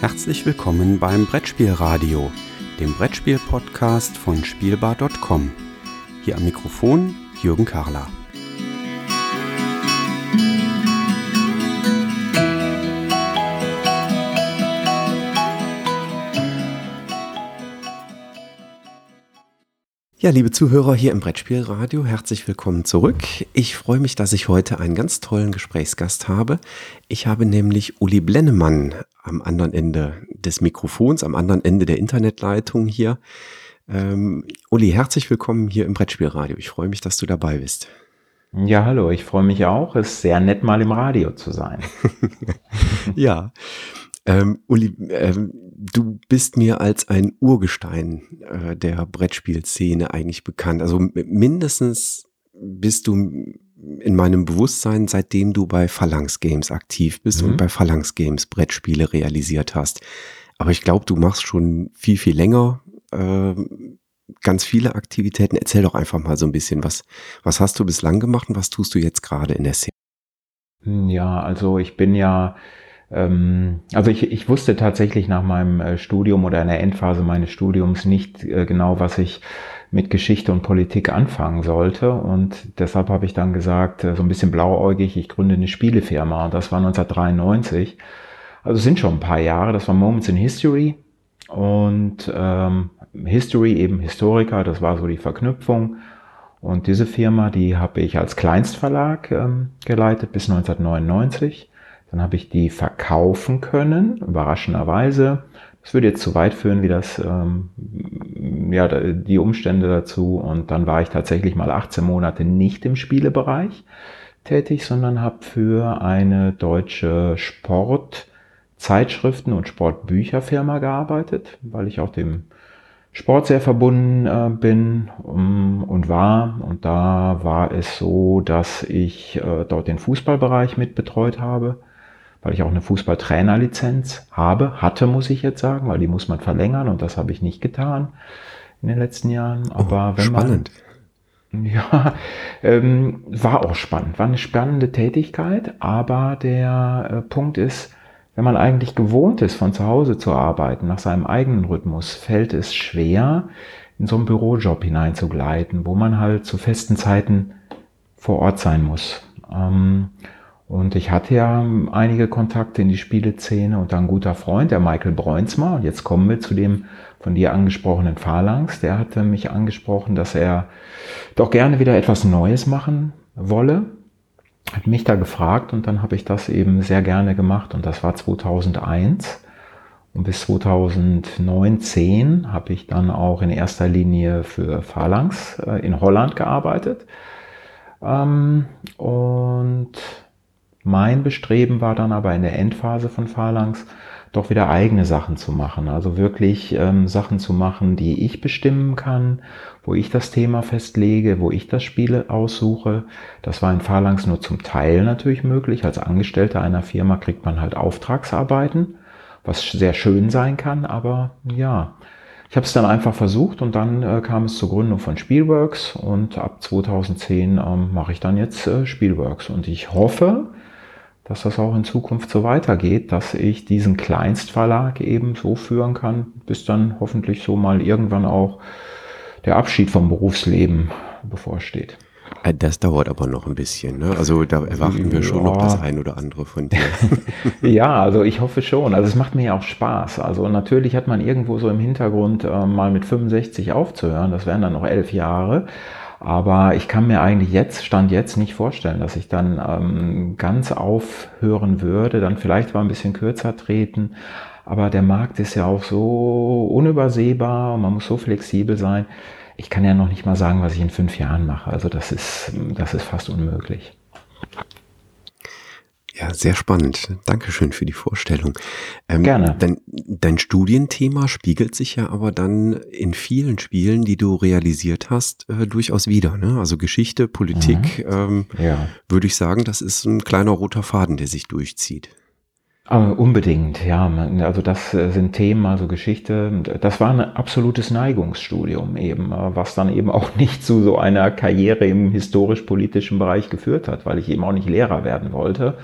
Herzlich willkommen beim Brettspielradio, dem Brettspiel-Podcast von Spielbar.com. Hier am Mikrofon Jürgen Karler. Ja, liebe Zuhörer hier im Brettspielradio, herzlich willkommen zurück. Ich freue mich, dass ich heute einen ganz tollen Gesprächsgast habe. Ich habe nämlich Uli Blennemann am anderen Ende des Mikrofons, am anderen Ende der Internetleitung hier. Ähm, Uli, herzlich willkommen hier im Brettspielradio. Ich freue mich, dass du dabei bist. Ja, hallo, ich freue mich auch. Es ist sehr nett, mal im Radio zu sein. ja. Ähm, Uli, ähm, du bist mir als ein Urgestein äh, der Brettspielszene eigentlich bekannt. Also mindestens bist du in meinem Bewusstsein, seitdem du bei Phalanx Games aktiv bist mhm. und bei Phalanx Games Brettspiele realisiert hast. Aber ich glaube, du machst schon viel, viel länger äh, ganz viele Aktivitäten. Erzähl doch einfach mal so ein bisschen, was, was hast du bislang gemacht und was tust du jetzt gerade in der Szene? Ja, also ich bin ja also ich, ich wusste tatsächlich nach meinem äh, Studium oder in der Endphase meines Studiums nicht äh, genau, was ich mit Geschichte und Politik anfangen sollte. Und deshalb habe ich dann gesagt, äh, so ein bisschen blauäugig, ich gründe eine Spielefirma. Das war 1993. Also sind schon ein paar Jahre. Das war Moments in History. Und ähm, History eben Historiker, das war so die Verknüpfung. Und diese Firma, die habe ich als Kleinstverlag ähm, geleitet bis 1999. Dann habe ich die verkaufen können, überraschenderweise. Das würde jetzt zu weit führen, wie das, ähm, ja, die Umstände dazu. Und dann war ich tatsächlich mal 18 Monate nicht im Spielebereich tätig, sondern habe für eine deutsche Sportzeitschriften- und Sportbücherfirma gearbeitet, weil ich auch dem Sport sehr verbunden äh, bin um, und war. Und da war es so, dass ich äh, dort den Fußballbereich mit betreut habe weil ich auch eine Fußballtrainerlizenz habe, hatte, muss ich jetzt sagen, weil die muss man verlängern und das habe ich nicht getan in den letzten Jahren. Oh, Aber oh, wenn spannend. man ja, ähm, war auch spannend, war eine spannende Tätigkeit, aber der äh, Punkt ist, wenn man eigentlich gewohnt ist, von zu Hause zu arbeiten, nach seinem eigenen Rhythmus, fällt es schwer, in so einen Bürojob hineinzugleiten, wo man halt zu festen Zeiten vor Ort sein muss. Ähm, und ich hatte ja einige Kontakte in die Spieleszene und ein guter Freund, der Michael Breunsma. Und jetzt kommen wir zu dem von dir angesprochenen Phalanx. Der hatte mich angesprochen, dass er doch gerne wieder etwas Neues machen wolle. Hat mich da gefragt und dann habe ich das eben sehr gerne gemacht und das war 2001. Und bis 2019 habe ich dann auch in erster Linie für Phalanx äh, in Holland gearbeitet. Ähm, und mein Bestreben war dann aber in der Endphase von Phalanx doch wieder eigene Sachen zu machen. Also wirklich ähm, Sachen zu machen, die ich bestimmen kann, wo ich das Thema festlege, wo ich das Spiel aussuche. Das war in Phalanx nur zum Teil natürlich möglich. Als Angestellter einer Firma kriegt man halt Auftragsarbeiten, was sehr schön sein kann, aber ja. Ich habe es dann einfach versucht und dann äh, kam es zur Gründung von Spielworks und ab 2010 ähm, mache ich dann jetzt äh, Spielworks und ich hoffe, dass das auch in Zukunft so weitergeht, dass ich diesen Kleinstverlag eben so führen kann, bis dann hoffentlich so mal irgendwann auch der Abschied vom Berufsleben bevorsteht. Äh, das dauert aber noch ein bisschen. Ne? Also da erwarten wir schon ja. noch das ein oder andere von dir. ja, also ich hoffe schon. Also es macht mir ja auch Spaß. Also natürlich hat man irgendwo so im Hintergrund äh, mal mit 65 aufzuhören. Das wären dann noch elf Jahre. Aber ich kann mir eigentlich jetzt, Stand jetzt, nicht vorstellen, dass ich dann ähm, ganz aufhören würde, dann vielleicht mal ein bisschen kürzer treten. Aber der Markt ist ja auch so unübersehbar und man muss so flexibel sein. Ich kann ja noch nicht mal sagen, was ich in fünf Jahren mache. Also das ist, das ist fast unmöglich. Ja, sehr spannend. Dankeschön für die Vorstellung. Ähm, Gerne. Dein, dein Studienthema spiegelt sich ja aber dann in vielen Spielen, die du realisiert hast, äh, durchaus wieder. Ne? Also Geschichte, Politik, mhm. ähm, ja. würde ich sagen, das ist ein kleiner roter Faden, der sich durchzieht. Aber unbedingt, ja. Also das äh, sind Themen, also Geschichte. Das war ein absolutes Neigungsstudium eben, äh, was dann eben auch nicht zu so einer Karriere im historisch-politischen Bereich geführt hat, weil ich eben auch nicht Lehrer werden wollte.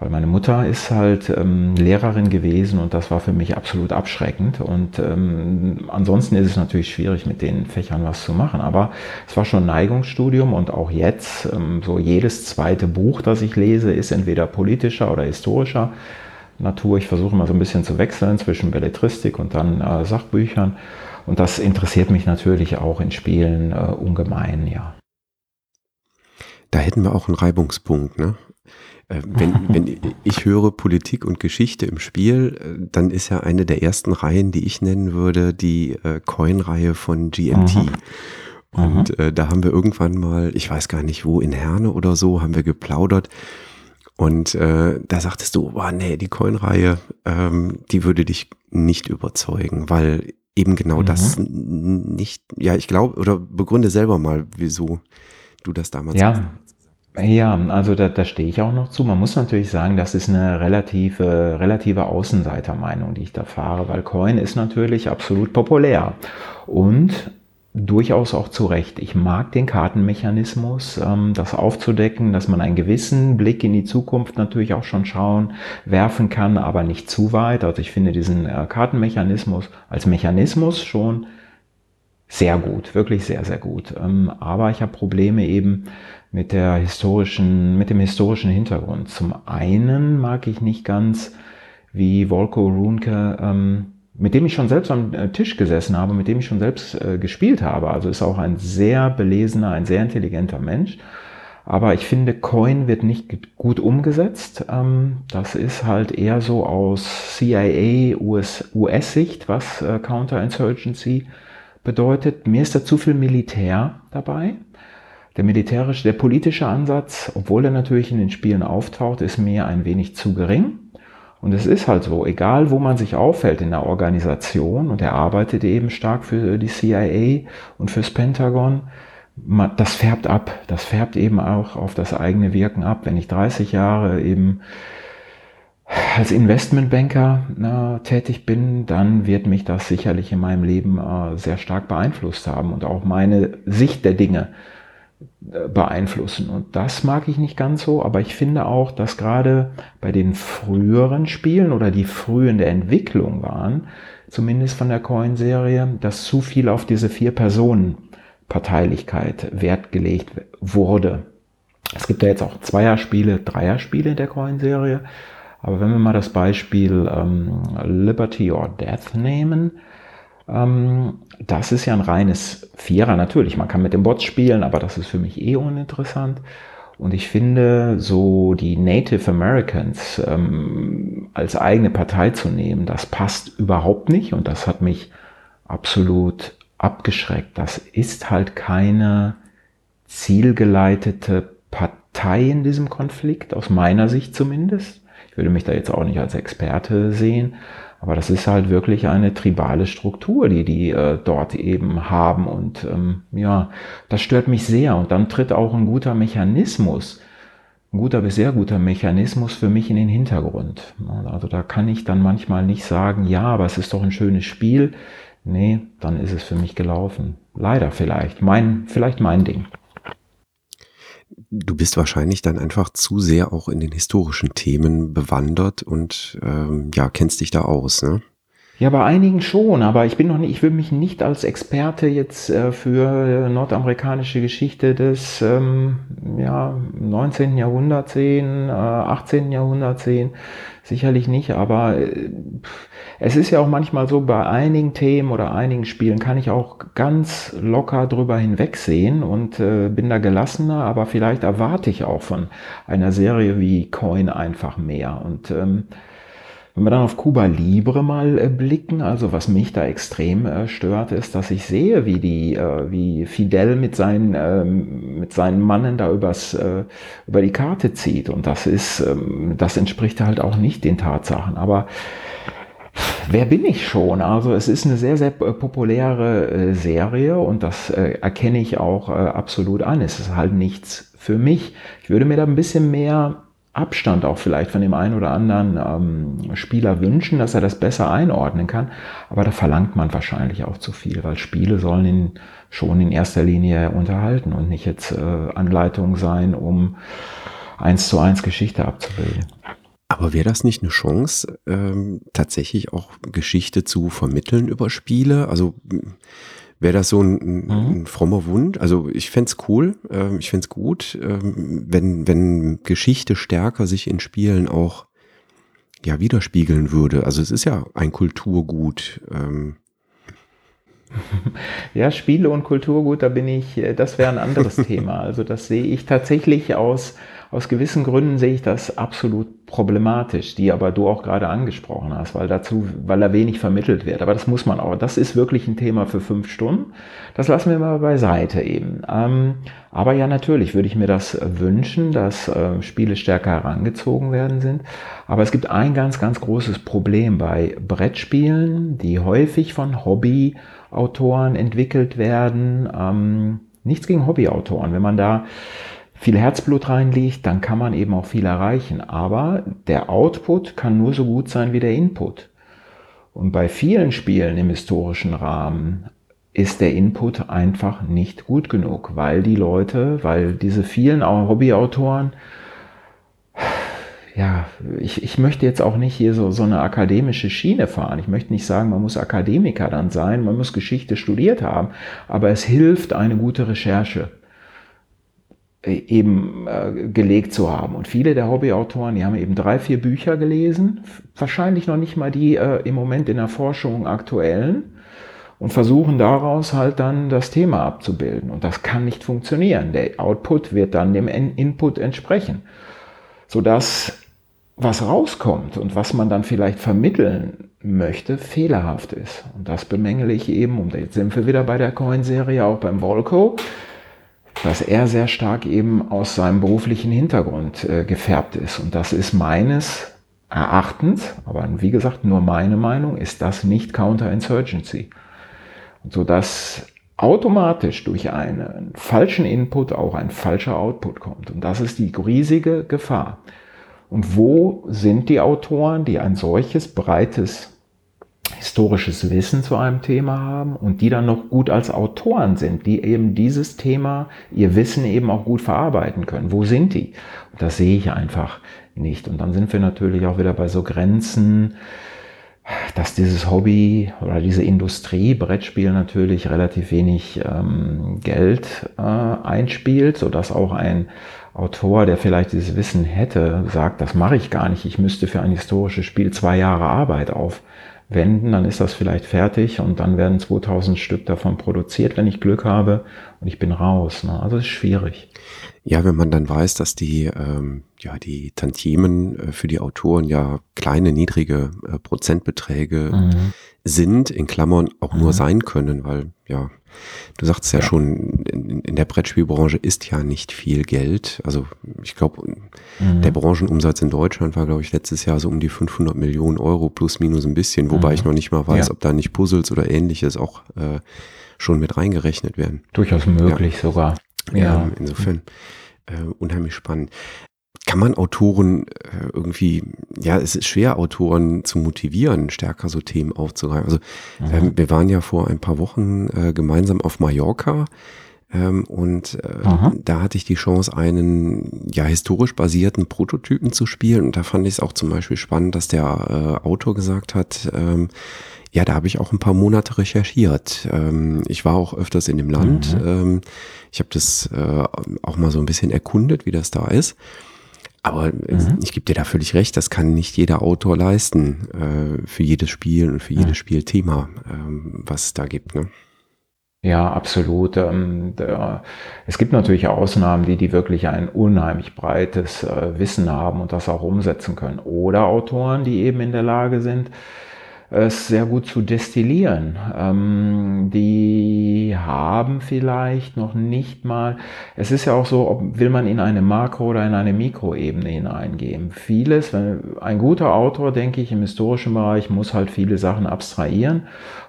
Weil meine Mutter ist halt ähm, Lehrerin gewesen und das war für mich absolut abschreckend. Und ähm, ansonsten ist es natürlich schwierig, mit den Fächern was zu machen. Aber es war schon Neigungsstudium und auch jetzt, ähm, so jedes zweite Buch, das ich lese, ist entweder politischer oder historischer Natur. Ich versuche mal so ein bisschen zu wechseln zwischen Belletristik und dann äh, Sachbüchern. Und das interessiert mich natürlich auch in Spielen äh, ungemein, ja. Da hätten wir auch einen Reibungspunkt, ne? Äh, wenn, wenn ich höre Politik und Geschichte im Spiel, äh, dann ist ja eine der ersten Reihen, die ich nennen würde, die äh, Coin-Reihe von GMT. Mhm. Und äh, da haben wir irgendwann mal, ich weiß gar nicht wo, in Herne oder so, haben wir geplaudert. Und äh, da sagtest du, boah, nee, die Coin-Reihe, ähm, die würde dich nicht überzeugen, weil eben genau mhm. das nicht, ja, ich glaube, oder begründe selber mal, wieso du das damals ja. Ja, also da, da stehe ich auch noch zu. Man muss natürlich sagen, das ist eine relative, relative Außenseitermeinung, die ich da fahre, weil Coin ist natürlich absolut populär und durchaus auch zu Recht. Ich mag den Kartenmechanismus, ähm, das aufzudecken, dass man einen gewissen Blick in die Zukunft natürlich auch schon schauen, werfen kann, aber nicht zu weit. Also ich finde diesen äh, Kartenmechanismus als Mechanismus schon sehr gut, wirklich sehr, sehr gut. Ähm, aber ich habe Probleme eben mit der historischen, mit dem historischen Hintergrund. Zum einen mag ich nicht ganz, wie Volko Runke, ähm, mit dem ich schon selbst am äh, Tisch gesessen habe, mit dem ich schon selbst äh, gespielt habe. Also ist auch ein sehr belesener, ein sehr intelligenter Mensch. Aber ich finde, Coin wird nicht gut umgesetzt. Ähm, das ist halt eher so aus CIA, US-Sicht, was äh, Counterinsurgency bedeutet. Mir ist da zu viel Militär dabei. Der militärische, der politische Ansatz, obwohl er natürlich in den Spielen auftaucht, ist mir ein wenig zu gering. Und es ist halt so, egal wo man sich auffällt in der Organisation, und er arbeitet eben stark für die CIA und fürs Pentagon, das färbt ab. Das färbt eben auch auf das eigene Wirken ab. Wenn ich 30 Jahre eben als Investmentbanker äh, tätig bin, dann wird mich das sicherlich in meinem Leben äh, sehr stark beeinflusst haben und auch meine Sicht der Dinge äh, beeinflussen. Und das mag ich nicht ganz so, aber ich finde auch, dass gerade bei den früheren Spielen oder die früh in der Entwicklung waren, zumindest von der Coin-Serie, dass zu viel auf diese vier Personen Parteilichkeit Wert gelegt wurde. Es gibt ja jetzt auch Zweierspiele, Dreierspiele in der Coin-Serie. Aber wenn wir mal das Beispiel ähm, Liberty or Death nehmen, ähm, das ist ja ein reines Vierer. Natürlich, man kann mit dem Bots spielen, aber das ist für mich eh uninteressant. Und ich finde, so die Native Americans ähm, als eigene Partei zu nehmen, das passt überhaupt nicht und das hat mich absolut abgeschreckt. Das ist halt keine zielgeleitete Partei in diesem Konflikt, aus meiner Sicht zumindest. Ich würde mich da jetzt auch nicht als Experte sehen, aber das ist halt wirklich eine tribale Struktur, die die äh, dort eben haben. Und ähm, ja, das stört mich sehr. Und dann tritt auch ein guter Mechanismus, ein guter bis sehr guter Mechanismus für mich in den Hintergrund. Also da kann ich dann manchmal nicht sagen, ja, aber es ist doch ein schönes Spiel. Nee, dann ist es für mich gelaufen. Leider vielleicht. Mein, vielleicht mein Ding du bist wahrscheinlich dann einfach zu sehr auch in den historischen Themen bewandert und ähm, ja, kennst dich da aus, ne? Ja, bei einigen schon, aber ich bin noch nicht, ich will mich nicht als Experte jetzt äh, für nordamerikanische Geschichte des ähm, ja, 19. Jahrhunderts sehen, äh, 18. Jahrhunderts sehen. Sicherlich nicht, aber äh, es ist ja auch manchmal so, bei einigen Themen oder einigen Spielen kann ich auch ganz locker drüber hinwegsehen und äh, bin da gelassener, aber vielleicht erwarte ich auch von einer Serie wie Coin einfach mehr. Und ähm, wenn wir dann auf Cuba Libre mal äh, blicken, also was mich da extrem äh, stört, ist, dass ich sehe, wie die, äh, wie Fidel mit seinen, ähm, mit seinen Mannen da übers, äh, über die Karte zieht. Und das ist, ähm, das entspricht halt auch nicht den Tatsachen. Aber Wer bin ich schon? Also es ist eine sehr, sehr populäre äh, Serie und das äh, erkenne ich auch äh, absolut an. Es ist halt nichts für mich. Ich würde mir da ein bisschen mehr Abstand auch vielleicht von dem einen oder anderen ähm, Spieler wünschen, dass er das besser einordnen kann. Aber da verlangt man wahrscheinlich auch zu viel, weil Spiele sollen ihn schon in erster Linie unterhalten und nicht jetzt äh, Anleitung sein, um eins zu eins Geschichte abzubilden. Aber wäre das nicht eine Chance, ähm, tatsächlich auch Geschichte zu vermitteln über Spiele? Also wäre das so ein, mhm. ein, frommer Wunsch? Also ich fände cool, ähm, ich fände gut, ähm, wenn, wenn Geschichte stärker sich in Spielen auch ja, widerspiegeln würde. Also es ist ja ein Kulturgut. Ähm, ja, Spiele und Kulturgut, da bin ich, äh, das wäre ein anderes Thema. Also das sehe ich tatsächlich aus, aus gewissen Gründen sehe ich das absolut problematisch, die aber du auch gerade angesprochen hast, weil dazu, weil da wenig vermittelt wird. Aber das muss man auch. Das ist wirklich ein Thema für fünf Stunden. Das lassen wir mal beiseite eben. Ähm, aber ja, natürlich würde ich mir das wünschen, dass äh, Spiele stärker herangezogen werden sind. Aber es gibt ein ganz, ganz großes Problem bei Brettspielen, die häufig von Hobby Autoren entwickelt werden. Ähm, nichts gegen Hobbyautoren. Wenn man da viel Herzblut reinlegt, dann kann man eben auch viel erreichen. Aber der Output kann nur so gut sein wie der Input. Und bei vielen Spielen im historischen Rahmen ist der Input einfach nicht gut genug, weil die Leute, weil diese vielen Hobbyautoren ja, ich, ich möchte jetzt auch nicht hier so, so eine akademische Schiene fahren. Ich möchte nicht sagen, man muss Akademiker dann sein, man muss Geschichte studiert haben, aber es hilft, eine gute Recherche eben äh, gelegt zu haben. Und viele der Hobbyautoren, die haben eben drei, vier Bücher gelesen, wahrscheinlich noch nicht mal die äh, im Moment in der Forschung aktuellen und versuchen daraus halt dann das Thema abzubilden. Und das kann nicht funktionieren. Der Output wird dann dem Input entsprechen sodass was rauskommt und was man dann vielleicht vermitteln möchte, fehlerhaft ist. Und das bemängele ich eben, und jetzt sind wir wieder bei der Coin-Serie, auch beim Volko, dass er sehr stark eben aus seinem beruflichen Hintergrund äh, gefärbt ist. Und das ist meines Erachtens, aber wie gesagt, nur meine Meinung, ist das nicht Counterinsurgency. Und so dass automatisch durch einen falschen Input auch ein falscher Output kommt. Und das ist die riesige Gefahr. Und wo sind die Autoren, die ein solches breites historisches Wissen zu einem Thema haben und die dann noch gut als Autoren sind, die eben dieses Thema, ihr Wissen eben auch gut verarbeiten können. Wo sind die? Und das sehe ich einfach nicht. Und dann sind wir natürlich auch wieder bei so Grenzen, dass dieses Hobby oder diese Industrie Brettspiel natürlich relativ wenig ähm, Geld äh, einspielt, sodass auch ein Autor, der vielleicht dieses Wissen hätte, sagt, das mache ich gar nicht, ich müsste für ein historisches Spiel zwei Jahre Arbeit aufwenden, dann ist das vielleicht fertig und dann werden 2000 Stück davon produziert, wenn ich Glück habe und ich bin raus. Ne? Also es ist schwierig. Ja, wenn man dann weiß, dass die, ähm, ja, die Tantiemen äh, für die Autoren ja kleine, niedrige äh, Prozentbeträge mhm. sind, in Klammern auch mhm. nur sein können, weil, ja, du sagst ja, ja, schon, in, in, der Brettspielbranche ist ja nicht viel Geld. Also ich glaube, mhm. der Branchenumsatz in Deutschland war, glaube ich, letztes Jahr so um die 500 Millionen Euro plus minus ein bisschen, wobei ich mhm. noch nicht mal weiß, ja. ob da nicht Puzzles oder ähnliches auch äh, schon mit reingerechnet werden. Durchaus möglich ja. sogar. Ja. Ähm, insofern äh, unheimlich spannend. Kann man Autoren äh, irgendwie, ja, es ist schwer, Autoren zu motivieren, stärker so Themen aufzugreifen. Also ähm, wir waren ja vor ein paar Wochen äh, gemeinsam auf Mallorca ähm, und äh, da hatte ich die Chance, einen ja historisch basierten Prototypen zu spielen. Und da fand ich es auch zum Beispiel spannend, dass der äh, Autor gesagt hat, ähm, ja, da habe ich auch ein paar Monate recherchiert. Ähm, ich war auch öfters in dem Land. Mhm. Ähm, ich habe das äh, auch mal so ein bisschen erkundet, wie das da ist. Aber mhm. ich gebe dir da völlig recht, das kann nicht jeder Autor leisten äh, für jedes Spiel und für jedes mhm. Spielthema, ähm, was es da gibt. Ne? Ja, absolut. Ähm, der, es gibt natürlich Ausnahmen, die, die wirklich ein unheimlich breites äh, Wissen haben und das auch umsetzen können. Oder Autoren, die eben in der Lage sind, es sehr gut zu destillieren. Ähm, die haben vielleicht noch nicht mal, es ist ja auch so, ob, will man in eine Makro- oder in eine Mikroebene hineingehen. Vieles, wenn, ein guter Autor, denke ich, im historischen Bereich muss halt viele Sachen abstrahieren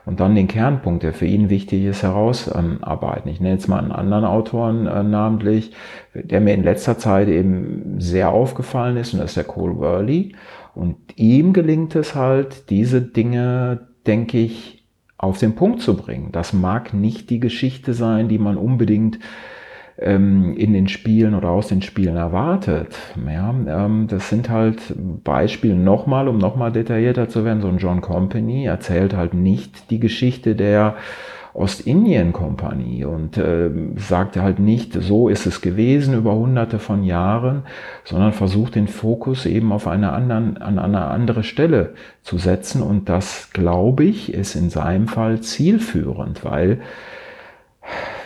und dann den Kernpunkt, der für ihn wichtig ist, herausarbeiten. Ich nenne jetzt mal einen anderen Autoren äh, namentlich, der mir in letzter Zeit eben sehr aufgefallen ist, und das ist der Cole Worley. Und ihm gelingt es halt, diese Dinge, denke ich, auf den Punkt zu bringen. Das mag nicht die Geschichte sein, die man unbedingt ähm, in den Spielen oder aus den Spielen erwartet. Ja, ähm, das sind halt Beispiele nochmal, um nochmal detaillierter zu werden. So ein John Company erzählt halt nicht die Geschichte der Ostindien-Kompanie und äh, sagte halt nicht, so ist es gewesen über hunderte von Jahren, sondern versucht den Fokus eben auf eine anderen, an eine andere Stelle zu setzen. Und das, glaube ich, ist in seinem Fall zielführend, weil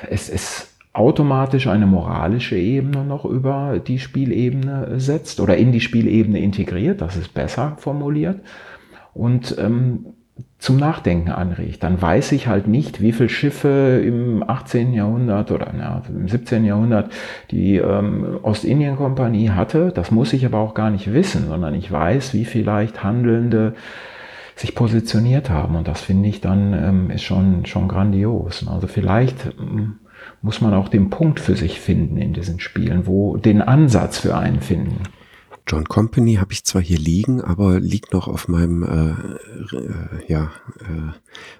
es ist automatisch eine moralische Ebene noch über die Spielebene setzt oder in die Spielebene integriert, das ist besser formuliert. Und ähm, zum Nachdenken anregt. Dann weiß ich halt nicht, wie viele Schiffe im 18. Jahrhundert oder na, im 17. Jahrhundert die ähm, Ostindien-Kompanie hatte. Das muss ich aber auch gar nicht wissen, sondern ich weiß, wie vielleicht Handelnde sich positioniert haben. Und das finde ich dann ähm, ist schon, schon grandios. Also vielleicht ähm, muss man auch den Punkt für sich finden in diesen Spielen, wo den Ansatz für einen finden. John Company habe ich zwar hier liegen, aber liegt noch auf meinem äh, äh, ja, äh,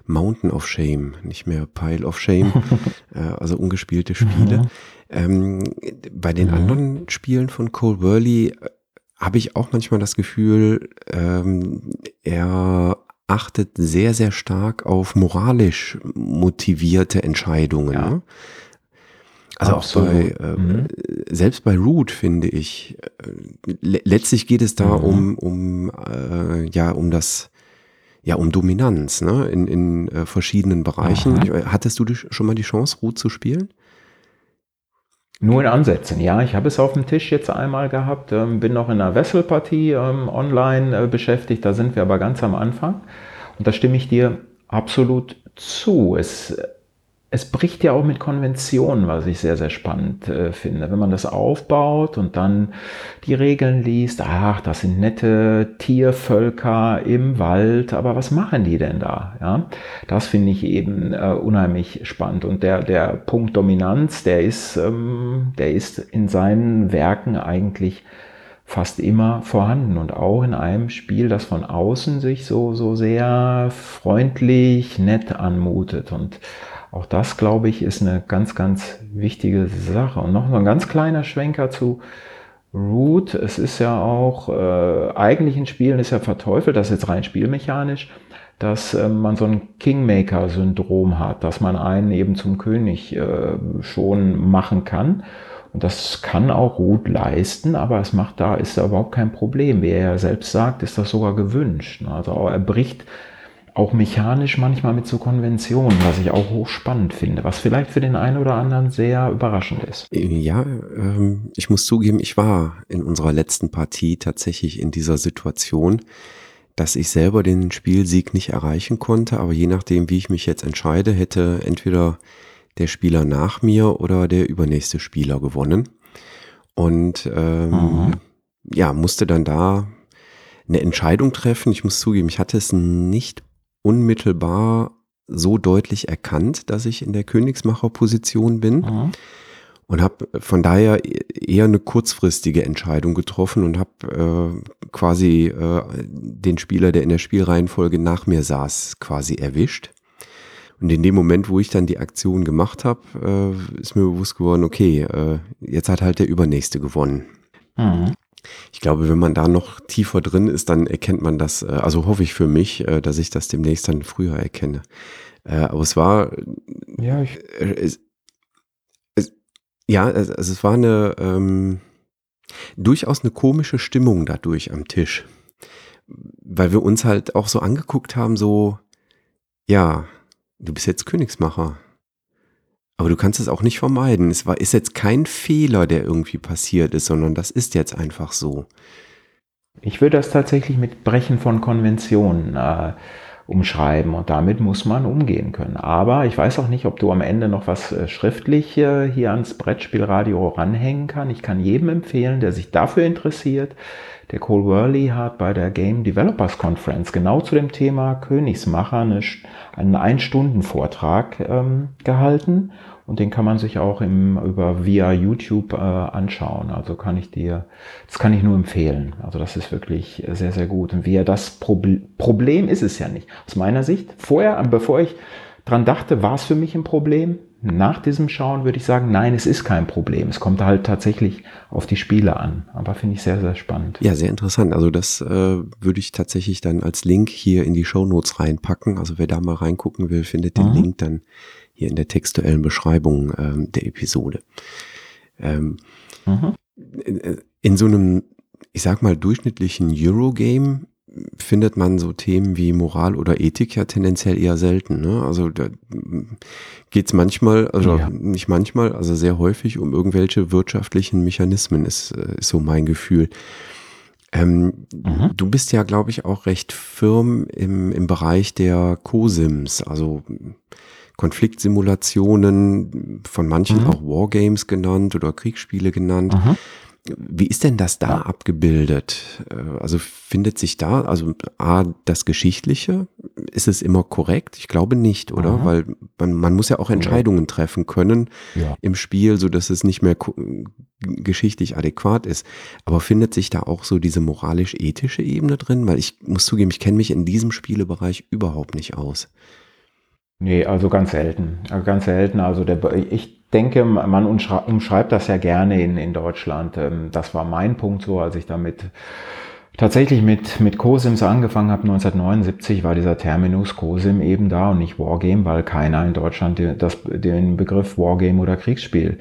Mountain of Shame, nicht mehr Pile of Shame, äh, also ungespielte Spiele. Mhm. Ähm, bei den mhm. anderen Spielen von Cole Worley äh, habe ich auch manchmal das Gefühl, ähm, er achtet sehr, sehr stark auf moralisch motivierte Entscheidungen. Ja. Ne? Also Absolut. auch bei, äh, mhm. selbst bei Root finde ich, äh, le letztlich geht es da mhm. um, um, äh, ja, um das, ja, um Dominanz, ne, in, in äh, verschiedenen Bereichen. Ich, hattest du die, schon mal die Chance, Root zu spielen? Nur in Ansätzen, ja. Ich habe es auf dem Tisch jetzt einmal gehabt, ähm, bin noch in einer Wesselpartie ähm, online äh, beschäftigt, da sind wir aber ganz am Anfang. Und da stimme ich dir absolut zu. Es es bricht ja auch mit Konventionen, was ich sehr, sehr spannend äh, finde. Wenn man das aufbaut und dann die Regeln liest, ach, das sind nette Tiervölker im Wald, aber was machen die denn da? Ja, das finde ich eben äh, unheimlich spannend. Und der, der Punkt Dominanz, der ist, ähm, der ist in seinen Werken eigentlich fast immer vorhanden und auch in einem Spiel, das von außen sich so, so sehr freundlich, nett anmutet und auch das, glaube ich, ist eine ganz, ganz wichtige Sache. Und noch ein ganz kleiner Schwenker zu Root. Es ist ja auch, äh, eigentlich in Spielen ist ja verteufelt, das ist jetzt rein spielmechanisch, dass äh, man so ein Kingmaker-Syndrom hat, dass man einen eben zum König äh, schon machen kann. Und das kann auch Root leisten, aber es macht da, ist da überhaupt kein Problem. Wie er ja selbst sagt, ist das sogar gewünscht. Also er bricht auch mechanisch manchmal mit so Konventionen, was ich auch hochspannend finde, was vielleicht für den einen oder anderen sehr überraschend ist. Ja, ähm, ich muss zugeben, ich war in unserer letzten Partie tatsächlich in dieser Situation, dass ich selber den Spielsieg nicht erreichen konnte, aber je nachdem, wie ich mich jetzt entscheide, hätte entweder der Spieler nach mir oder der übernächste Spieler gewonnen. Und ähm, mhm. ja, musste dann da eine Entscheidung treffen. Ich muss zugeben, ich hatte es nicht unmittelbar so deutlich erkannt, dass ich in der Königsmacherposition bin. Mhm. Und habe von daher eher eine kurzfristige Entscheidung getroffen und habe äh, quasi äh, den Spieler, der in der Spielreihenfolge nach mir saß, quasi erwischt. Und in dem Moment, wo ich dann die Aktion gemacht habe, äh, ist mir bewusst geworden, okay, äh, jetzt hat halt der Übernächste gewonnen. Mhm. Ich glaube, wenn man da noch tiefer drin ist, dann erkennt man das, äh, also hoffe ich für mich, äh, dass ich das demnächst dann früher erkenne. Äh, aber es war, ja, ich, es, es, ja, also es war eine, ähm, durchaus eine komische Stimmung dadurch am Tisch, weil wir uns halt auch so angeguckt haben, so, ja, du bist jetzt Königsmacher. Aber du kannst es auch nicht vermeiden. Es war, ist jetzt kein Fehler, der irgendwie passiert ist, sondern das ist jetzt einfach so. Ich würde das tatsächlich mit Brechen von Konventionen äh, umschreiben und damit muss man umgehen können. Aber ich weiß auch nicht, ob du am Ende noch was äh, schriftlich äh, hier ans Brettspielradio ranhängen kann. Ich kann jedem empfehlen, der sich dafür interessiert, der Cole Worley hat bei der Game Developers Conference genau zu dem Thema Königsmacher eine, einen Ein-Stunden-Vortrag ähm, gehalten und den kann man sich auch im, über via YouTube äh, anschauen. Also kann ich dir, das kann ich nur empfehlen. Also das ist wirklich sehr, sehr gut. Und wie er das Proble Problem ist es ja nicht. Aus meiner Sicht, vorher, bevor ich dran dachte, war es für mich ein Problem? nach diesem Schauen würde ich sagen, nein, es ist kein Problem. Es kommt halt tatsächlich auf die Spiele an. Aber finde ich sehr, sehr spannend. Ja, sehr interessant. Also das äh, würde ich tatsächlich dann als Link hier in die Show Notes reinpacken. Also wer da mal reingucken will, findet den mhm. Link dann hier in der textuellen Beschreibung ähm, der Episode. Ähm, mhm. in, in so einem, ich sag mal, durchschnittlichen Eurogame findet man so Themen wie Moral oder Ethik ja tendenziell eher selten. Ne? Also da geht es manchmal, also ja. nicht manchmal, also sehr häufig um irgendwelche wirtschaftlichen Mechanismen, ist, äh, ist so mein Gefühl. Ähm, mhm. Du bist ja, glaube ich, auch recht firm im, im Bereich der COSIMs, also Konfliktsimulationen, von manchen mhm. auch Wargames genannt oder Kriegsspiele genannt. Mhm. Wie ist denn das da abgebildet? Äh, also findet sich da, also A, das Geschichtliche, ist es immer korrekt? Ich glaube nicht, oder? Aha. Weil man, man, muss ja auch Entscheidungen treffen können ja. im Spiel, so dass es nicht mehr geschichtlich adäquat ist. Aber findet sich da auch so diese moralisch-ethische Ebene drin? Weil ich muss zugeben, ich kenne mich in diesem Spielebereich überhaupt nicht aus. Nee, also ganz selten. Ganz selten. Also der, ich denke, man umschreibt das ja gerne in, in Deutschland. Ähm, das war mein Punkt so, als ich damit tatsächlich mit, mit COSIMs angefangen habe, 1979 war dieser Terminus COSIM eben da und nicht Wargame, weil keiner in Deutschland den, das, den Begriff Wargame oder Kriegsspiel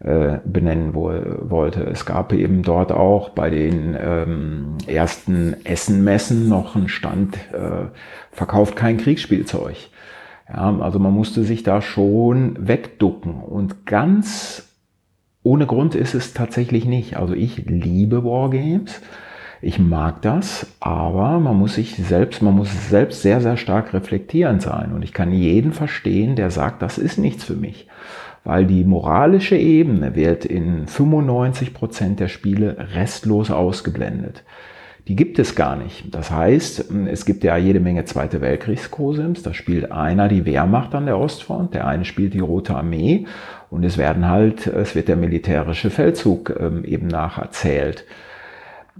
äh, benennen wo, wollte. Es gab eben dort auch bei den ähm, ersten Essenmessen noch einen Stand, äh, verkauft kein Kriegsspielzeug. Ja, also man musste sich da schon wegducken und ganz ohne Grund ist es tatsächlich nicht. Also ich liebe Wargames. Ich mag das, aber man muss sich selbst, man muss selbst sehr, sehr stark reflektierend sein. Und ich kann jeden verstehen, der sagt, das ist nichts für mich. Weil die moralische Ebene wird in 95 Prozent der Spiele restlos ausgeblendet die gibt es gar nicht. Das heißt, es gibt ja jede Menge Zweite Weltkriegskosims. Da spielt einer die Wehrmacht an der Ostfront, der eine spielt die Rote Armee und es werden halt, es wird der militärische Feldzug ähm, eben nacherzählt.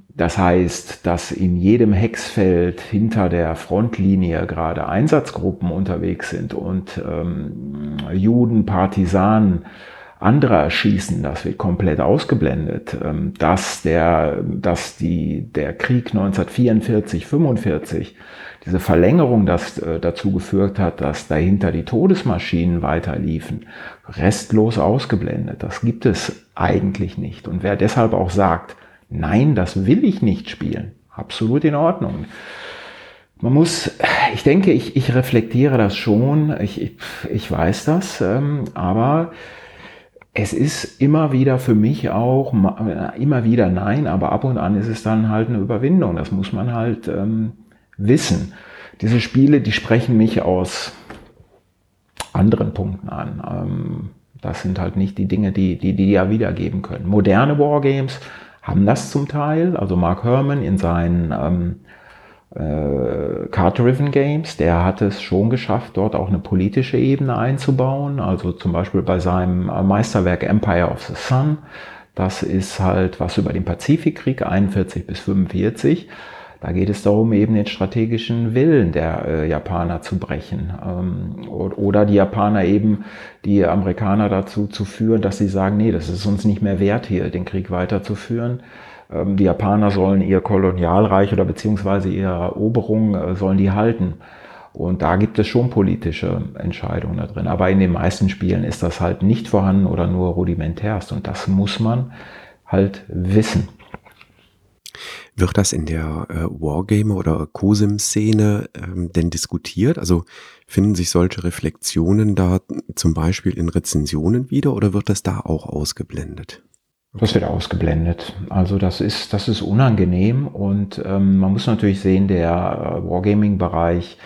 Das heißt, dass in jedem Hexfeld hinter der Frontlinie gerade Einsatzgruppen unterwegs sind und ähm, Juden, Partisanen, andere erschießen, das wird komplett ausgeblendet. Ähm, dass der, dass die, der Krieg 1944, 45, diese Verlängerung das äh, dazu geführt hat, dass dahinter die Todesmaschinen weiterliefen, restlos ausgeblendet. Das gibt es eigentlich nicht. Und wer deshalb auch sagt, nein, das will ich nicht spielen, absolut in Ordnung. Man muss, ich denke, ich, ich reflektiere das schon, ich, ich, ich weiß das, ähm, aber es ist immer wieder für mich auch, immer wieder nein, aber ab und an ist es dann halt eine Überwindung. Das muss man halt ähm, wissen. Diese Spiele, die sprechen mich aus anderen Punkten an. Ähm, das sind halt nicht die Dinge, die, die die ja wiedergeben können. Moderne Wargames haben das zum Teil. Also Mark Herman in seinen ähm, äh, Card-Driven Games, der hat es schon geschafft, dort auch eine politische Ebene einzubauen. Also zum Beispiel bei seinem äh, Meisterwerk Empire of the Sun. Das ist halt was über den Pazifikkrieg 41 bis 45. Da geht es darum, eben den strategischen Willen der äh, Japaner zu brechen. Ähm, oder die Japaner eben, die Amerikaner dazu zu führen, dass sie sagen, nee, das ist uns nicht mehr wert, hier den Krieg weiterzuführen. Ähm, die Japaner sollen ihr Kolonialreich oder beziehungsweise ihre Eroberung äh, sollen die halten. Und da gibt es schon politische Entscheidungen da drin. Aber in den meisten Spielen ist das halt nicht vorhanden oder nur rudimentärst. Und das muss man halt wissen. Wird das in der äh, Wargamer oder COSIM-Szene ähm, denn diskutiert? Also finden sich solche Reflexionen da zum Beispiel in Rezensionen wieder oder wird das da auch ausgeblendet? Das wird ausgeblendet. Also das ist, das ist unangenehm und ähm, man muss natürlich sehen, der äh, Wargaming-Bereich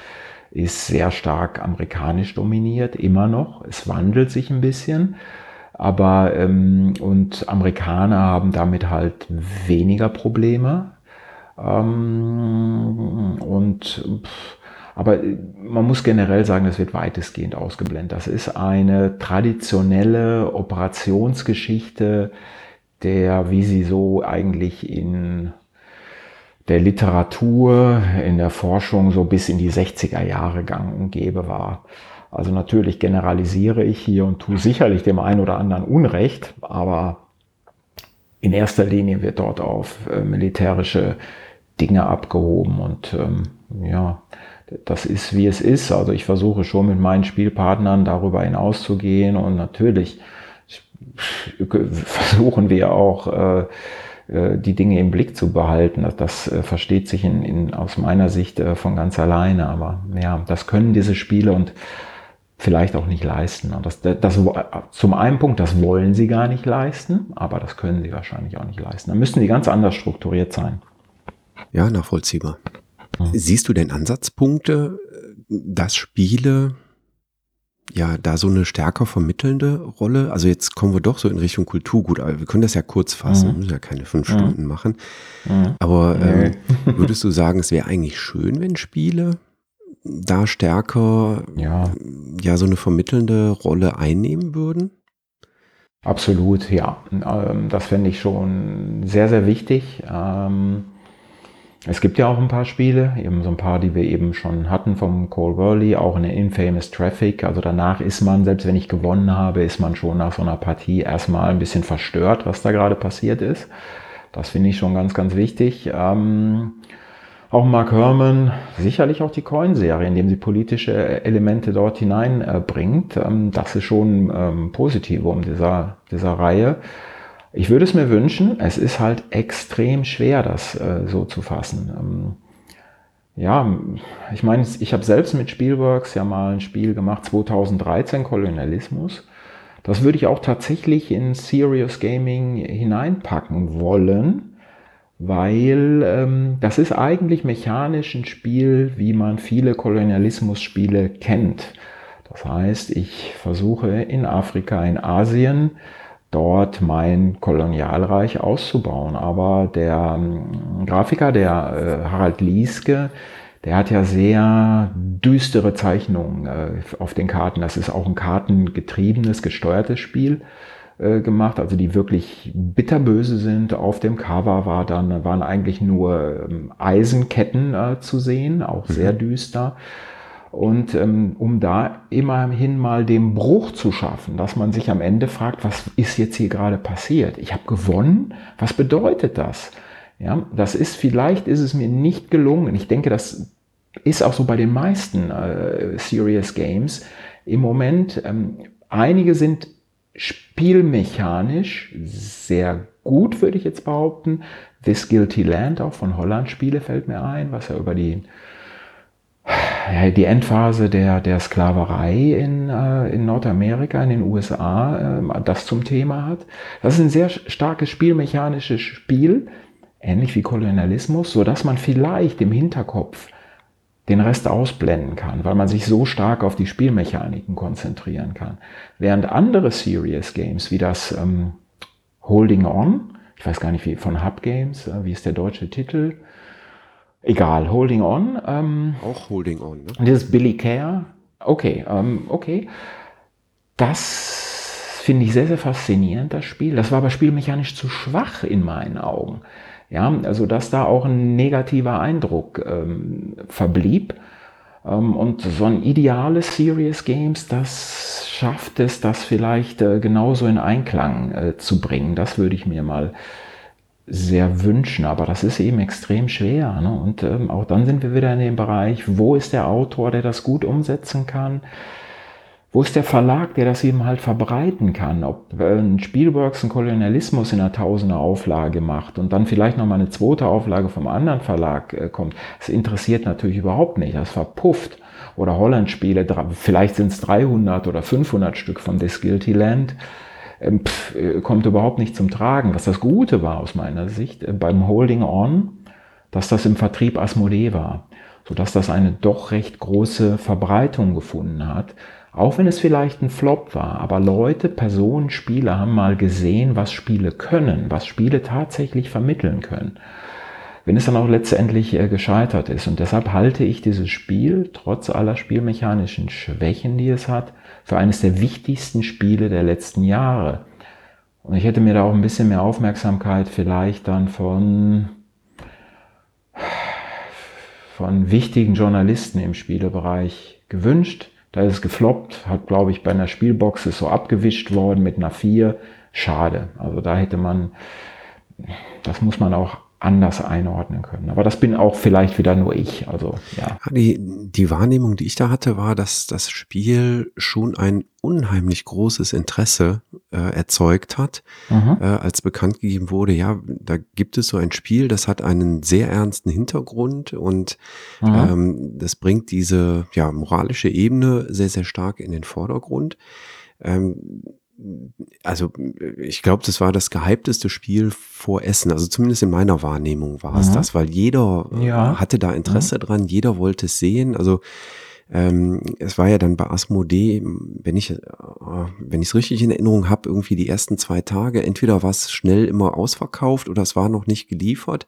ist sehr stark amerikanisch dominiert, immer noch. Es wandelt sich ein bisschen, aber ähm, und Amerikaner haben damit halt weniger Probleme. Ähm, und aber man muss generell sagen, das wird weitestgehend ausgeblendet. Das ist eine traditionelle Operationsgeschichte, der, wie sie so eigentlich in der Literatur, in der Forschung so bis in die 60er Jahre gang und gäbe war. Also natürlich generalisiere ich hier und tue sicherlich dem einen oder anderen Unrecht, aber in erster Linie wird dort auf äh, militärische Dinge abgehoben und ähm, ja, das ist wie es ist. Also ich versuche schon mit meinen Spielpartnern darüber hinauszugehen und natürlich versuchen wir auch äh, äh, die Dinge im Blick zu behalten. Das, das äh, versteht sich in, in, aus meiner Sicht von ganz alleine. Aber ja, das können diese Spiele und vielleicht auch nicht leisten. Und das, das, zum einen Punkt, das wollen sie gar nicht leisten, aber das können sie wahrscheinlich auch nicht leisten. Da müssten die ganz anders strukturiert sein. Ja, nachvollziehbar. Hm. Siehst du denn Ansatzpunkte, dass Spiele ja da so eine stärker vermittelnde Rolle? Also jetzt kommen wir doch so in Richtung Kulturgut, aber wir können das ja kurz fassen, mhm. müssen ja keine fünf mhm. Stunden machen. Mhm. Aber ähm, würdest du sagen, es wäre eigentlich schön, wenn Spiele da stärker ja. ja so eine vermittelnde Rolle einnehmen würden? Absolut, ja. Ähm, das fände ich schon sehr, sehr wichtig. Ähm, es gibt ja auch ein paar Spiele, eben so ein paar, die wir eben schon hatten vom Cole Worley, auch in Infamous Traffic. Also danach ist man, selbst wenn ich gewonnen habe, ist man schon nach so einer Partie erstmal ein bisschen verstört, was da gerade passiert ist. Das finde ich schon ganz, ganz wichtig. Ähm, auch Mark Herman, sicherlich auch die Coin-Serie, indem sie politische Elemente dort hineinbringt. Äh, ähm, das ist schon ähm, positiv um dieser, dieser Reihe. Ich würde es mir wünschen, es ist halt extrem schwer, das äh, so zu fassen. Ähm, ja, ich meine, ich habe selbst mit Spielworks ja mal ein Spiel gemacht, 2013, Kolonialismus. Das würde ich auch tatsächlich in Serious Gaming hineinpacken wollen, weil ähm, das ist eigentlich mechanisch ein Spiel, wie man viele Kolonialismus-Spiele kennt. Das heißt, ich versuche in Afrika, in Asien, dort mein Kolonialreich auszubauen. Aber der ähm, Grafiker, der äh, Harald Lieske, der hat ja sehr düstere Zeichnungen äh, auf den Karten. Das ist auch ein kartengetriebenes, gesteuertes Spiel äh, gemacht, also die wirklich bitterböse sind. Auf dem Cover war dann, waren eigentlich nur ähm, Eisenketten äh, zu sehen, auch sehr mhm. düster. Und ähm, um da immerhin mal den Bruch zu schaffen, dass man sich am Ende fragt, was ist jetzt hier gerade passiert? Ich habe gewonnen, was bedeutet das? Ja, das ist vielleicht ist es mir nicht gelungen. Ich denke, das ist auch so bei den meisten äh, Serious Games im Moment. Ähm, einige sind spielmechanisch sehr gut, würde ich jetzt behaupten. This Guilty Land auch von Holland Spiele fällt mir ein, was ja über die die Endphase der, der Sklaverei in, äh, in Nordamerika, in den USA, äh, das zum Thema hat. Das ist ein sehr starkes spielmechanisches Spiel, ähnlich wie Kolonialismus, so dass man vielleicht im Hinterkopf den Rest ausblenden kann, weil man sich so stark auf die Spielmechaniken konzentrieren kann. Während andere Serious Games wie das ähm, Holding On, ich weiß gar nicht wie von Hub Games, äh, wie ist der deutsche Titel, Egal, Holding On. Ähm, Auch Holding On, ne? Dieses Billy Care. Okay, ähm, okay. Das finde ich sehr, sehr faszinierend, das Spiel. Das war aber spielmechanisch zu schwach in meinen Augen. Ja, also dass da auch ein negativer Eindruck ähm, verblieb. Ähm, und so ein ideales Serious Games, das schafft es, das vielleicht äh, genauso in Einklang äh, zu bringen. Das würde ich mir mal sehr wünschen, aber das ist eben extrem schwer. Ne? Und ähm, auch dann sind wir wieder in dem Bereich, wo ist der Autor, der das gut umsetzen kann? Wo ist der Verlag, der das eben halt verbreiten kann? Ob äh, ein Spielworks einen Kolonialismus in einer Tausender Auflage macht und dann vielleicht nochmal eine zweite Auflage vom anderen Verlag äh, kommt, das interessiert natürlich überhaupt nicht. Das verpufft. Oder Holland-Spiele, vielleicht sind es 300 oder 500 Stück von This Guilty Land pff, äh, kommt überhaupt nicht zum Tragen. Was das Gute war aus meiner Sicht äh, beim Holding On, dass das im Vertrieb Asmodee war, sodass das eine doch recht große Verbreitung gefunden hat. Auch wenn es vielleicht ein Flop war, aber Leute, Personen, Spieler haben mal gesehen, was Spiele können, was Spiele tatsächlich vermitteln können wenn es dann auch letztendlich äh, gescheitert ist. Und deshalb halte ich dieses Spiel, trotz aller spielmechanischen Schwächen, die es hat, für eines der wichtigsten Spiele der letzten Jahre. Und ich hätte mir da auch ein bisschen mehr Aufmerksamkeit vielleicht dann von, von wichtigen Journalisten im Spielebereich gewünscht. Da ist es gefloppt, hat, glaube ich, bei einer Spielbox ist so abgewischt worden mit einer 4. Schade. Also da hätte man, das muss man auch anders einordnen können. Aber das bin auch vielleicht wieder nur ich. Also ja. Die, die Wahrnehmung, die ich da hatte, war, dass das Spiel schon ein unheimlich großes Interesse äh, erzeugt hat, mhm. äh, als bekannt gegeben wurde, ja, da gibt es so ein Spiel, das hat einen sehr ernsten Hintergrund und mhm. ähm, das bringt diese ja, moralische Ebene sehr, sehr stark in den Vordergrund. Ähm, also ich glaube, das war das gehypteste Spiel vor Essen. Also zumindest in meiner Wahrnehmung war es mhm. das, weil jeder ja. hatte da Interesse mhm. dran, jeder wollte es sehen. Also ähm, es war ja dann bei Asmodee, wenn ich äh, wenn ich es richtig in Erinnerung habe, irgendwie die ersten zwei Tage, entweder war es schnell immer ausverkauft oder es war noch nicht geliefert,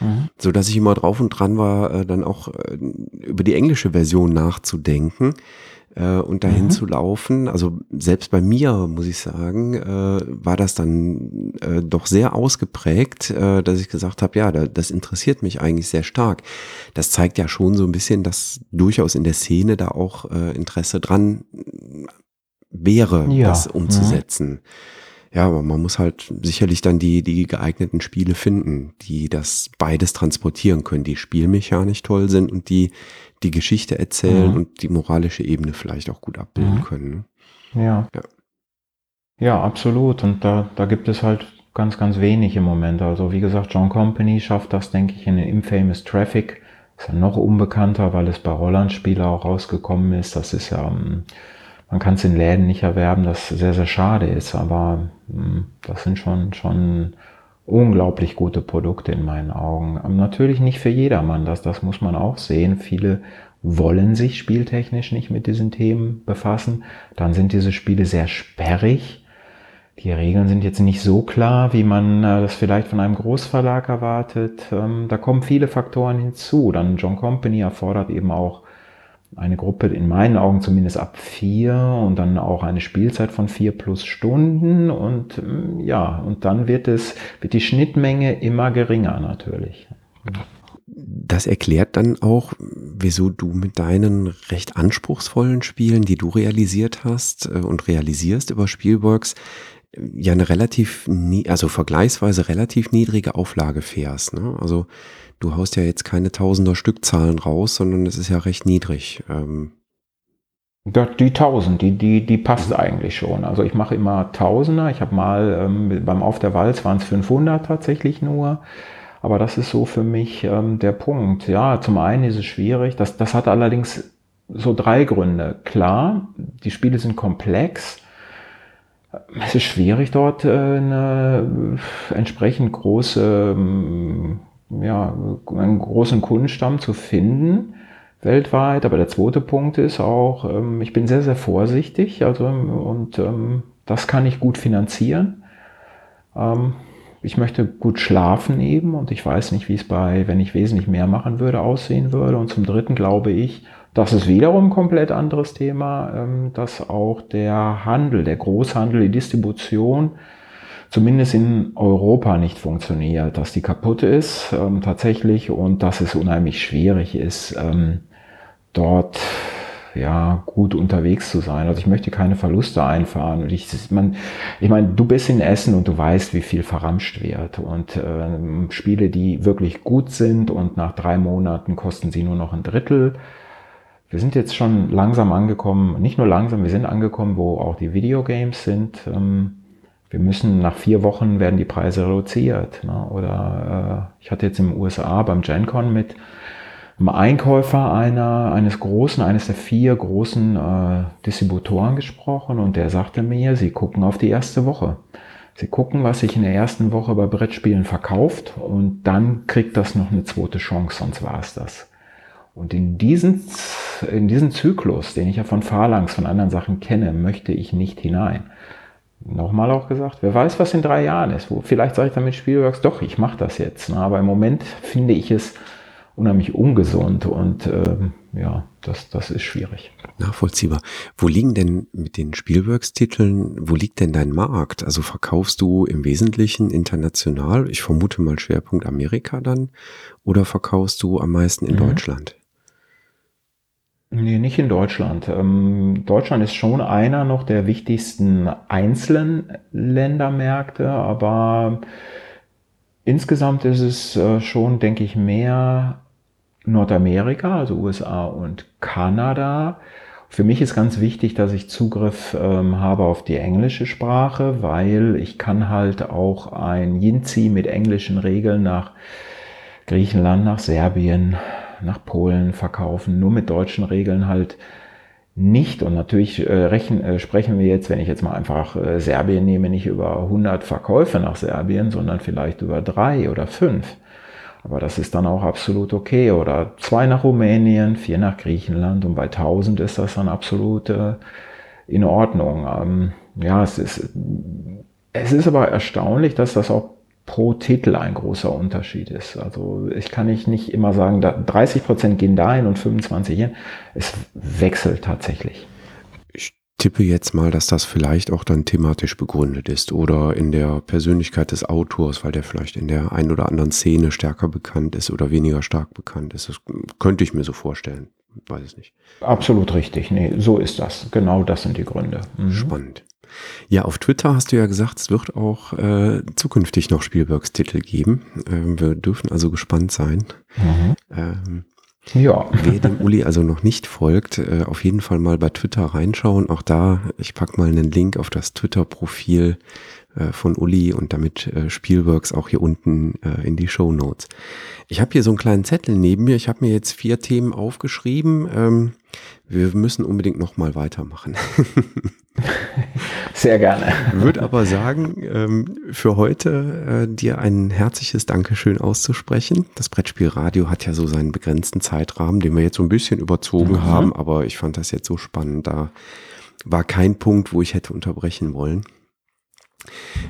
mhm. so dass ich immer drauf und dran war, äh, dann auch äh, über die englische Version nachzudenken äh, und dahin mhm. zu laufen. Also selbst bei mir, muss ich sagen, war das dann doch sehr ausgeprägt, dass ich gesagt habe, ja, da, das interessiert mich eigentlich sehr stark. Das zeigt ja schon so ein bisschen, dass durchaus in der Szene da auch Interesse dran wäre, ja. das umzusetzen. Mhm. Ja, aber man muss halt sicherlich dann die, die geeigneten Spiele finden, die das beides transportieren können, die spielmechanisch toll sind und die die Geschichte erzählen mhm. und die moralische Ebene vielleicht auch gut abbilden mhm. können. Ne? Ja. ja. Ja, absolut. Und da, da gibt es halt ganz, ganz wenig im Moment. Also wie gesagt, John Company schafft das, denke ich, in den Infamous Traffic. Ist ja noch unbekannter, weil es bei Rolland-Spieler auch rausgekommen ist. Das ist ja, ähm, man kann es in Läden nicht erwerben, das sehr, sehr schade ist. Aber hm, das sind schon, schon unglaublich gute Produkte in meinen Augen. Ähm, natürlich nicht für jedermann, das, das muss man auch sehen. Viele wollen sich spieltechnisch nicht mit diesen Themen befassen. Dann sind diese Spiele sehr sperrig. Die Regeln sind jetzt nicht so klar, wie man äh, das vielleicht von einem Großverlag erwartet. Ähm, da kommen viele Faktoren hinzu. Dann John Company erfordert eben auch eine Gruppe in meinen Augen zumindest ab vier und dann auch eine Spielzeit von vier plus Stunden und mm, ja, und dann wird es, wird die Schnittmenge immer geringer natürlich. Das erklärt dann auch, wieso du mit deinen recht anspruchsvollen Spielen, die du realisiert hast äh, und realisierst über Spielworks, ja eine relativ, also vergleichsweise relativ niedrige Auflage fährst. Ne? Also du haust ja jetzt keine Tausender Stückzahlen raus, sondern es ist ja recht niedrig. Ähm. Die 1000, die, die, die passt mhm. eigentlich schon. Also ich mache immer Tausender. Ich habe mal ähm, beim Auf der Walz waren es 500 tatsächlich nur. Aber das ist so für mich ähm, der Punkt. Ja, zum einen ist es schwierig. Das, das hat allerdings so drei Gründe. Klar, die Spiele sind komplex. Es ist schwierig, dort äh, eine entsprechend große ähm, ja, einen großen Kundenstamm zu finden weltweit. Aber der zweite Punkt ist auch, ähm, ich bin sehr, sehr vorsichtig also, und ähm, das kann ich gut finanzieren. Ähm, ich möchte gut schlafen eben und ich weiß nicht, wie es bei, wenn ich wesentlich mehr machen würde, aussehen würde. Und zum Dritten glaube ich, das ist wiederum ein komplett anderes Thema, ähm, dass auch der Handel, der Großhandel, die Distribution zumindest in Europa nicht funktioniert, dass die kaputt ist ähm, tatsächlich und dass es unheimlich schwierig ist, ähm, dort ja gut unterwegs zu sein. Also ich möchte keine Verluste einfahren. Und ich, man, ich meine, du bist in Essen und du weißt, wie viel verramscht wird. Und ähm, Spiele, die wirklich gut sind und nach drei Monaten kosten sie nur noch ein Drittel. Wir sind jetzt schon langsam angekommen, nicht nur langsam, wir sind angekommen, wo auch die Videogames sind. Ähm, wir müssen nach vier Wochen werden die Preise reduziert. Ne? Oder äh, ich hatte jetzt im USA beim GenCon mit einem Einkäufer einer, eines großen, eines der vier großen äh, Distributoren gesprochen und der sagte mir, sie gucken auf die erste Woche. Sie gucken, was sich in der ersten Woche bei Brettspielen verkauft und dann kriegt das noch eine zweite Chance, sonst war es das. Und in diesen, in diesen Zyklus, den ich ja von Phalanx, von anderen Sachen kenne, möchte ich nicht hinein nochmal auch gesagt, wer weiß, was in drei Jahren ist. Wo, vielleicht sage ich damit Spielworks, doch, ich mache das jetzt. Ne? Aber im Moment finde ich es unheimlich ungesund und ähm, ja, das, das ist schwierig. Nachvollziehbar. Wo liegen denn mit den Spielworks-Titeln, wo liegt denn dein Markt? Also verkaufst du im Wesentlichen international, ich vermute mal Schwerpunkt Amerika dann, oder verkaufst du am meisten in mhm. Deutschland? Nee, nicht in Deutschland. Ähm, Deutschland ist schon einer noch der wichtigsten einzelnen Ländermärkte, aber insgesamt ist es äh, schon, denke ich, mehr Nordamerika, also USA und Kanada. Für mich ist ganz wichtig, dass ich Zugriff ähm, habe auf die englische Sprache, weil ich kann halt auch ein Yinzi mit englischen Regeln nach Griechenland, nach Serbien, nach Polen verkaufen, nur mit deutschen Regeln halt nicht. Und natürlich äh, rechnen, äh, sprechen wir jetzt, wenn ich jetzt mal einfach äh, Serbien nehme, nicht über 100 Verkäufe nach Serbien, sondern vielleicht über drei oder fünf. Aber das ist dann auch absolut okay. Oder zwei nach Rumänien, vier nach Griechenland und bei 1000 ist das dann absolut äh, in Ordnung. Ähm, ja, es ist, es ist aber erstaunlich, dass das auch pro Titel ein großer Unterschied ist. Also ich kann nicht, nicht immer sagen, da 30 Prozent gehen dahin und 25 hin. Es wechselt tatsächlich. Ich tippe jetzt mal, dass das vielleicht auch dann thematisch begründet ist oder in der Persönlichkeit des Autors, weil der vielleicht in der ein oder anderen Szene stärker bekannt ist oder weniger stark bekannt ist. Das könnte ich mir so vorstellen. Weiß es nicht. Absolut richtig. Nee, so ist das. Genau das sind die Gründe. Mhm. Spannend. Ja, auf Twitter hast du ja gesagt, es wird auch äh, zukünftig noch Spielbergs-Titel geben. Ähm, wir dürfen also gespannt sein. Mhm. Ähm, ja. Wer dem Uli also noch nicht folgt, äh, auf jeden Fall mal bei Twitter reinschauen. Auch da, ich pack mal einen Link auf das Twitter-Profil äh, von Uli und damit äh, Spielworks auch hier unten äh, in die Show Notes. Ich habe hier so einen kleinen Zettel neben mir. Ich habe mir jetzt vier Themen aufgeschrieben. Ähm, wir müssen unbedingt noch mal weitermachen. Sehr gerne. Würde aber sagen, ähm, für heute äh, dir ein herzliches Dankeschön auszusprechen. Das Brettspielradio hat ja so seinen begrenzten Zeitrahmen, den wir jetzt so ein bisschen überzogen mhm. haben, aber ich fand das jetzt so spannend. Da war kein Punkt, wo ich hätte unterbrechen wollen.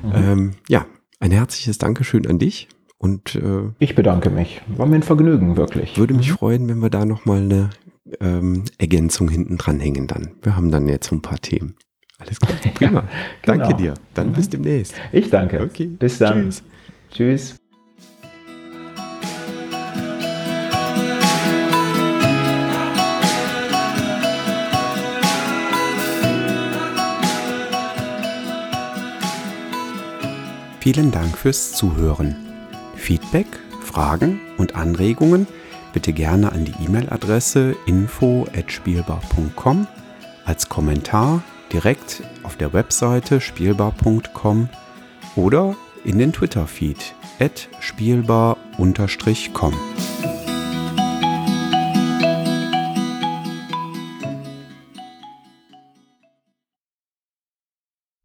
Mhm. Ähm, ja, ein herzliches Dankeschön an dich. Und äh, ich bedanke mich. War mir ein Vergnügen, wirklich. Würde mich mhm. freuen, wenn wir da nochmal eine ähm, Ergänzung hinten dranhängen dann. Wir haben dann jetzt so ein paar Themen. Alles klar, prima. Ja, genau. Danke dir. Dann mhm. bis demnächst. Ich danke. Okay. Bis dann. Tschüss. Tschüss. Vielen Dank fürs Zuhören. Feedback, Fragen und Anregungen bitte gerne an die E-Mail-Adresse info@spielbar.com als Kommentar direkt auf der Webseite spielbar.com oder in den Twitter-Feed spielbar-com.